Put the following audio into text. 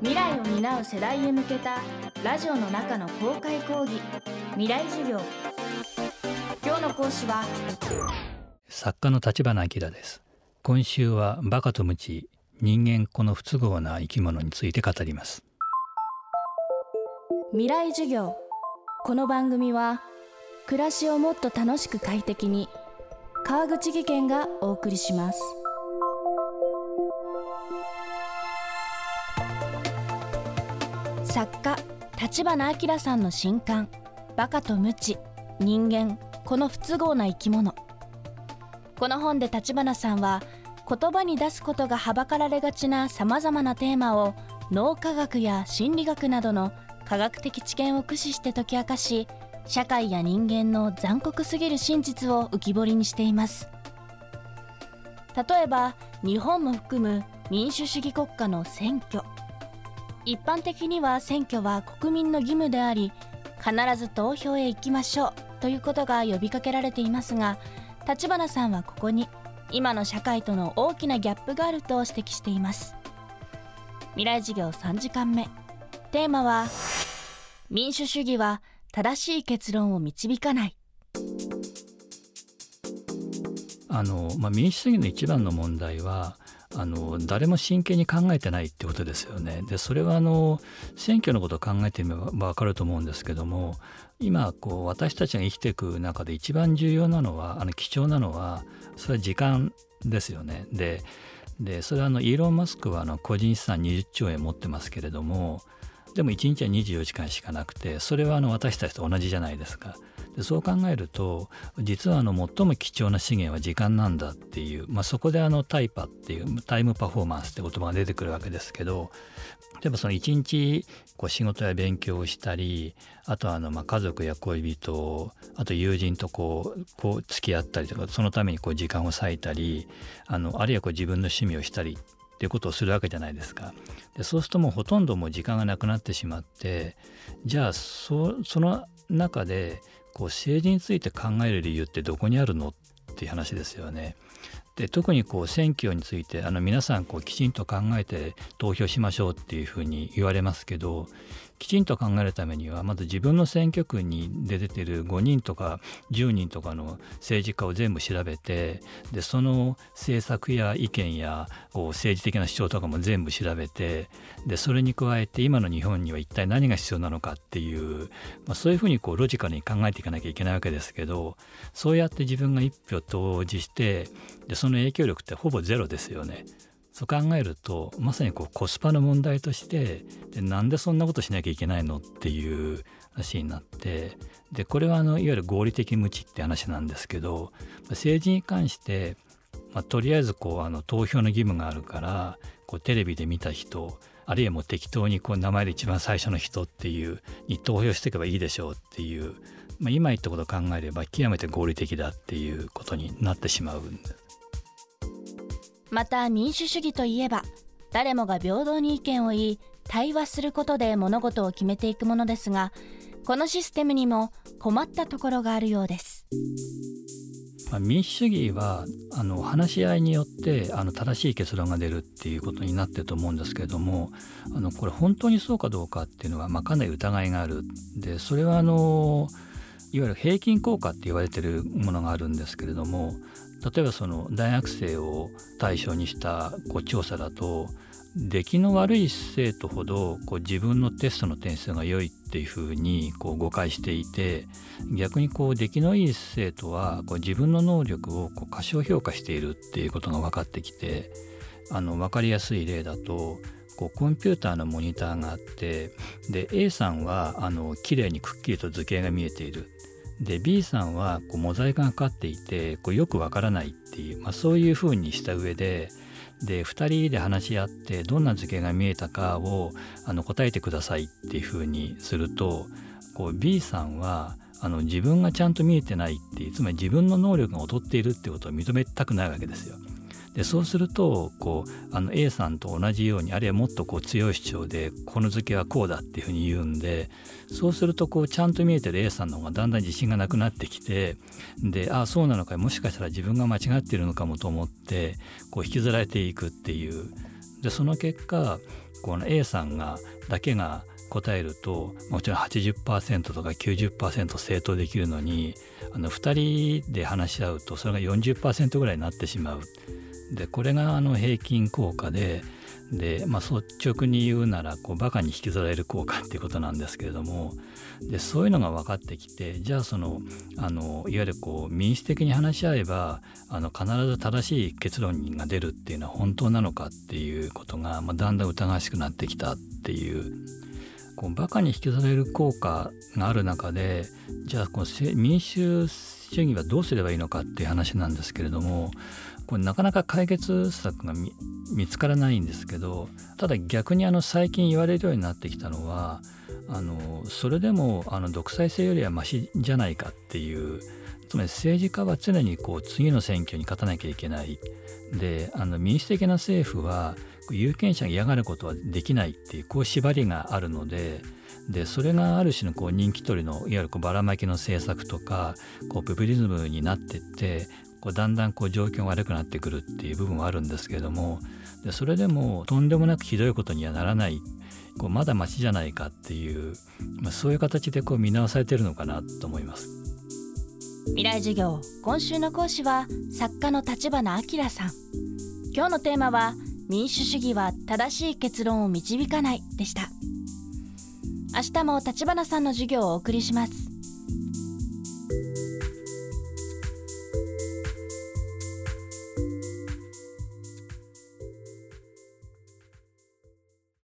未来を担う世代へ向けたラジオの中の公開講義。未来授業。今日の講師は。作家の立花明です。今週はバカとムチ人間この不都合な生き物について語ります。未来授業。この番組は暮らしをもっと楽しく快適に川口義賢がお送りします作家立花明さんの新刊バカとムチ人間この不都合な生き物。この本で立花さんは言葉に出すことがはばかられがちなさまざまなテーマを脳科学や心理学などの科学的知見を駆使して解き明かし社会や人間の残酷すぎる真実を浮き彫りにしています。例えば日本も含む民主主義国家の選挙。一般的には選挙は国民の義務であり必ず投票へ行きましょうということが呼びかけられていますが立花さんはここに今の社会との大きなギャップがあると指摘しています。未来授業3時間目。テーマは民主主義は正しい結論を導かない。あの、まあ、民主主義の一番の問題はあの誰も真剣に考えてないってことですよね。でそれはあの選挙のことを考えてみれば分かると思うんですけども今こう私たちが生きていく中で一番重要なのはあの貴重なのはそれは時間ですよね。ででそれはあのイーロン・マスクはあの個人資産20兆円持ってますけれどもでも1日は24時間しかなくてそれはあの私たちと同じじゃないですか。でそう考えると実はあの最も貴重な資源は時間なんだっていう、まあ、そこであのタイパっていうタイムパフォーマンスって言葉が出てくるわけですけど例えばその一日こう仕事や勉強をしたりあとはあのまあ家族や恋人あと友人とこうこう付き合ったりとかそのためにこう時間を割いたりあのあるいはこう自分の趣味をしたりっていうことをするわけじゃないですか。でそうするともうほとんどもう時間がなくなってしまってじゃあその中でこう政治について考える理由ってどこにあるのっていう話ですよね。で特にこう選挙についてあの皆さんこうきちんと考えて投票しましょうっていうふうに言われますけどきちんと考えるためにはまず自分の選挙区に出てる5人とか10人とかの政治家を全部調べてでその政策や意見やこう政治的な主張とかも全部調べてでそれに加えて今の日本には一体何が必要なのかっていう、まあ、そういうふうにこうロジカルに考えていかなきゃいけないわけですけどそうやって自分が一票投じしてでその影響力ってほぼゼロですよね。そう考えるとまさにこうコスパの問題としてでなんでそんなことしなきゃいけないのっていう話になってでこれはあのいわゆる合理的無知って話なんですけど政治に関して、まあ、とりあえずこうあの投票の義務があるからこうテレビで見た人あるいはもう適当にこう名前で一番最初の人っていうに投票していけばいいでしょうっていう、まあ、今言ったことを考えれば極めて合理的だっていうことになってしまうんです。また民主主義といえば誰もが平等に意見を言い対話することで物事を決めていくものですがこのシステムにも困ったところがあるようです。民主主義はあの話し合いによってあの正しい結論が出るっていうことになってると思うんですけれどもあのこれ本当にそうかどうかっていうのは、まあ、かなり疑いがある。でそれはあのいわゆる平均効果って言われてるものがあるんですけれども例えばその大学生を対象にしたこう調査だと出来の悪い生徒ほどこう自分のテストの点数が良いっていうふうにこう誤解していて逆にこう出来のいい生徒はこう自分の能力をこう過小評価しているっていうことが分かってきてあの分かりやすい例だとこうコンピューターのモニターがあってで A さんはあの綺麗にくっきりと図形が見えている。で B さんはこうモザイクがかかっていてこうよくわからないっていう、まあ、そういうふうにした上でで2人で話し合ってどんな図形が見えたかをあの答えてくださいっていうふうにするとこう B さんはあの自分がちゃんと見えてないっていうつまり自分の能力が劣っているってことを認めたくないわけですよ。でそうするとこうあの A さんと同じようにあるいはもっとこう強い主張でこの図形はこうだっていうふうに言うんでそうするとこうちゃんと見えてる A さんの方がだんだん自信がなくなってきてでああそうなのかもしかしたら自分が間違ってるのかもと思ってこう引きずられていくっていうでその結果この A さんがだけが答えるともちろん80%とか90%正答できるのにあの2人で話し合うとそれが40%ぐらいになってしまう。でこれがあの平均効果でで、まあ、率直に言うならこうバカに引きずられる効果っていうことなんですけれどもでそういうのが分かってきてじゃあそのあのいわゆるこう民主的に話し合えばあの必ず正しい結論が出るっていうのは本当なのかっていうことが、まあ、だんだん疑わしくなってきたっていうこうバカに引きずられる効果がある中でじゃあこう民主主義はどうすればいいのかっていう話なんですけれどもこれなかなか解決策が見つからないんですけどただ逆にあの最近言われるようになってきたのはあのそれでもあの独裁制よりはマシじゃないかっていうつまり政治家は常にこう次の選挙に勝たなきゃいけない。であの民主的な政府は有権者が嫌がることはできないっていうこう縛りがあるのででそれがある種のこう人気取りのいわゆるこうばらまきの政策とかこうポピリズムになってってこうだんだんこう状況が悪くなってくるっていう部分はあるんですけれどもでそれでもとんでもなくひどいことにはならないこうまだましじゃないかっていう、まあ、そういう形でこう見直されてるのかなと思います。未来授業今週の講師は作家の立花明さん。今日のテーマは民主主義は正しい結論を導かないでした。明日も立花さんの授業をお送りします。